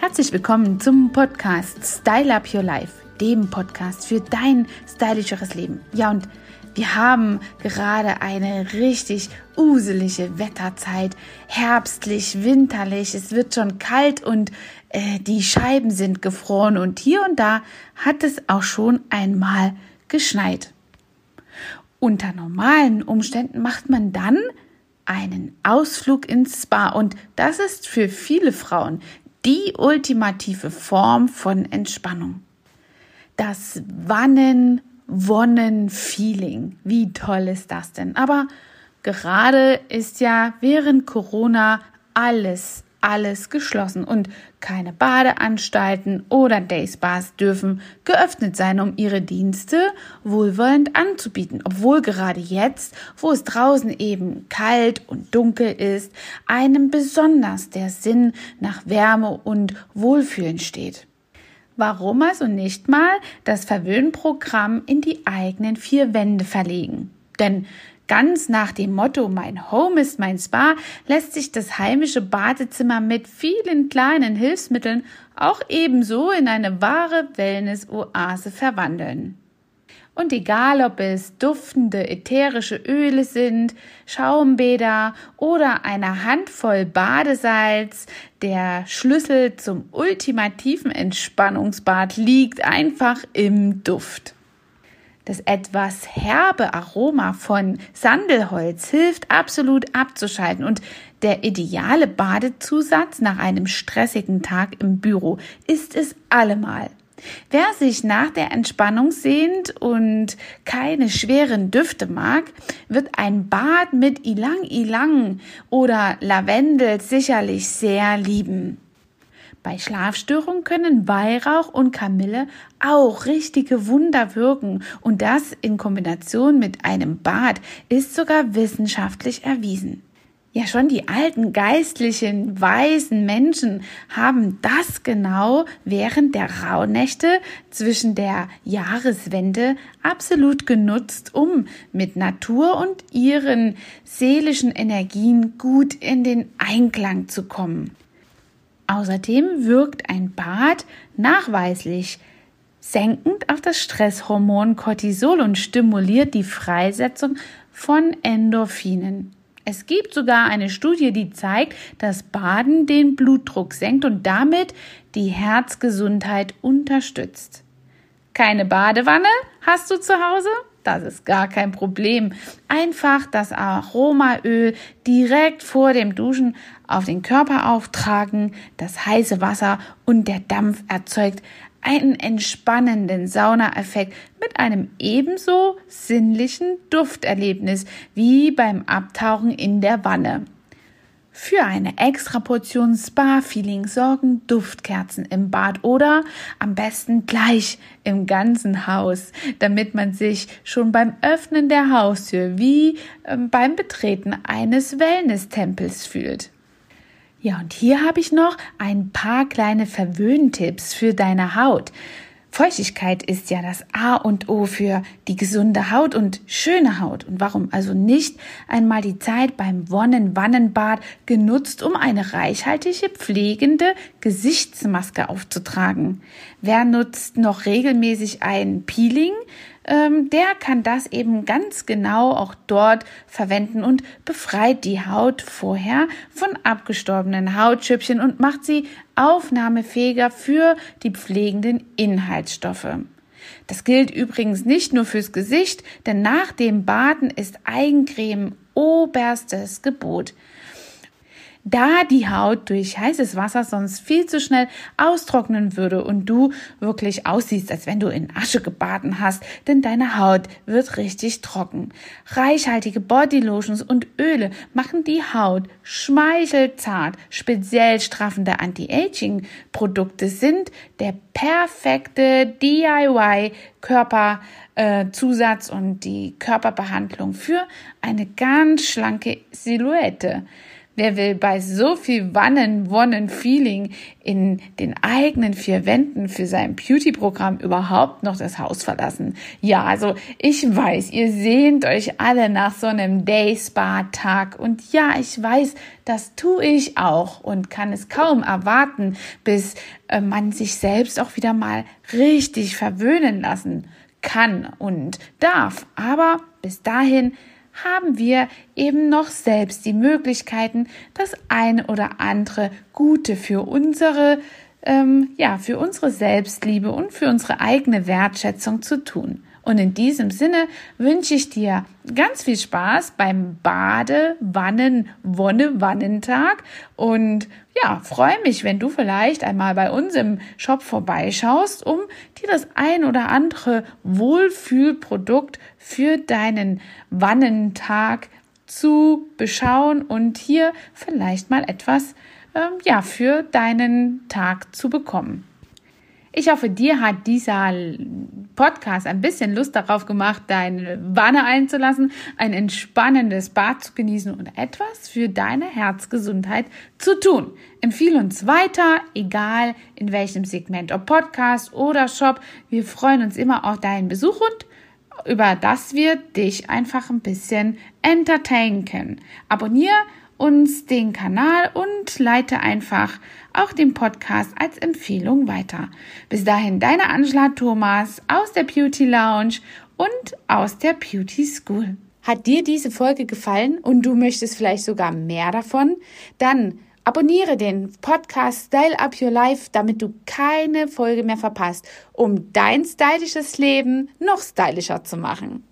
Herzlich willkommen zum Podcast Style Up Your Life, dem Podcast für dein stylischeres Leben. Ja, und wir haben gerade eine richtig uselige Wetterzeit, herbstlich, winterlich, es wird schon kalt und äh, die Scheiben sind gefroren und hier und da hat es auch schon einmal geschneit. Unter normalen Umständen macht man dann einen Ausflug ins Spa und das ist für viele Frauen die ultimative Form von Entspannung. Das Wannen, Wonnen Feeling. Wie toll ist das denn? Aber gerade ist ja während Corona alles alles geschlossen und keine Badeanstalten oder Dayspas dürfen geöffnet sein, um ihre Dienste wohlwollend anzubieten, obwohl gerade jetzt, wo es draußen eben kalt und dunkel ist, einem besonders der Sinn nach Wärme und Wohlfühlen steht. Warum also nicht mal das Verwöhnprogramm in die eigenen vier Wände verlegen? Denn Ganz nach dem Motto Mein Home ist mein Spa lässt sich das heimische Badezimmer mit vielen kleinen Hilfsmitteln auch ebenso in eine wahre Wellness-Oase verwandeln. Und egal, ob es duftende ätherische Öle sind, Schaumbäder oder eine Handvoll Badesalz, der Schlüssel zum ultimativen Entspannungsbad liegt einfach im Duft. Das etwas herbe Aroma von Sandelholz hilft absolut abzuschalten und der ideale Badezusatz nach einem stressigen Tag im Büro ist es allemal. Wer sich nach der Entspannung sehnt und keine schweren Düfte mag, wird ein Bad mit Ilang Ilang oder Lavendel sicherlich sehr lieben. Bei Schlafstörungen können Weihrauch und Kamille auch richtige Wunder wirken und das in Kombination mit einem Bad ist sogar wissenschaftlich erwiesen. Ja, schon die alten geistlichen, weisen Menschen haben das genau während der Rauhnächte zwischen der Jahreswende absolut genutzt, um mit Natur und ihren seelischen Energien gut in den Einklang zu kommen. Außerdem wirkt ein Bad nachweislich senkend auf das Stresshormon Cortisol und stimuliert die Freisetzung von Endorphinen. Es gibt sogar eine Studie, die zeigt, dass Baden den Blutdruck senkt und damit die Herzgesundheit unterstützt. Keine Badewanne hast du zu Hause? Das ist gar kein Problem. Einfach das Aromaöl direkt vor dem Duschen auf den Körper auftragen, das heiße Wasser und der Dampf erzeugt einen entspannenden Saunaeffekt mit einem ebenso sinnlichen Dufterlebnis wie beim Abtauchen in der Wanne. Für eine extra Portion Spa-Feeling sorgen Duftkerzen im Bad oder am besten gleich im ganzen Haus, damit man sich schon beim Öffnen der Haustür wie ähm, beim Betreten eines Wellness-Tempels fühlt. Ja, und hier habe ich noch ein paar kleine Verwöhntipps für deine Haut. Feuchtigkeit ist ja das A und O für die gesunde Haut und schöne Haut. Und warum also nicht einmal die Zeit beim Wonnen-Wannenbad genutzt, um eine reichhaltige, pflegende Gesichtsmaske aufzutragen? Wer nutzt noch regelmäßig ein Peeling? Ähm, der kann das eben ganz genau auch dort verwenden und befreit die Haut vorher von abgestorbenen Hautschüppchen und macht sie aufnahmefähiger für die pflegenden Inhaltsstoffe. Das gilt übrigens nicht nur fürs Gesicht, denn nach dem Baden ist Eigencreme oberstes Gebot da die Haut durch heißes Wasser sonst viel zu schnell austrocknen würde und du wirklich aussiehst, als wenn du in Asche gebaden hast, denn deine Haut wird richtig trocken. Reichhaltige Bodylotions und Öle machen die Haut schmeichelzart. Speziell straffende Anti-Aging-Produkte sind der perfekte DIY Körperzusatz und die Körperbehandlung für eine ganz schlanke Silhouette. Wer will bei so viel Wannen, Wonnen, Feeling in den eigenen vier Wänden für sein Beauty-Programm überhaupt noch das Haus verlassen? Ja, also ich weiß, ihr sehnt euch alle nach so einem Day-Spa-Tag und ja, ich weiß, das tue ich auch und kann es kaum erwarten, bis äh, man sich selbst auch wieder mal richtig verwöhnen lassen kann und darf. Aber bis dahin haben wir eben noch selbst die Möglichkeiten, das eine oder andere Gute für unsere, ähm, ja, für unsere Selbstliebe und für unsere eigene Wertschätzung zu tun. Und in diesem Sinne wünsche ich dir ganz viel Spaß beim Bade, Wannen, Wonne, Wannentag und ja, freue mich, wenn du vielleicht einmal bei uns im Shop vorbeischaust, um dir das ein oder andere Wohlfühlprodukt für deinen Wannentag zu beschauen und hier vielleicht mal etwas ähm, ja, für deinen Tag zu bekommen. Ich hoffe, dir hat dieser Podcast ein bisschen Lust darauf gemacht, deine Wanne einzulassen, ein entspannendes Bad zu genießen und etwas für deine Herzgesundheit zu tun. Empfehle uns weiter, egal in welchem Segment, ob Podcast oder Shop. Wir freuen uns immer auf deinen Besuch und über das wir dich einfach ein bisschen entertainen können. Abonniere uns den Kanal und leite einfach auch den Podcast als Empfehlung weiter. Bis dahin, deine Angela Thomas aus der Beauty Lounge und aus der Beauty School. Hat dir diese Folge gefallen und du möchtest vielleicht sogar mehr davon? Dann abonniere den Podcast Style Up Your Life, damit du keine Folge mehr verpasst, um dein stylisches Leben noch stylischer zu machen.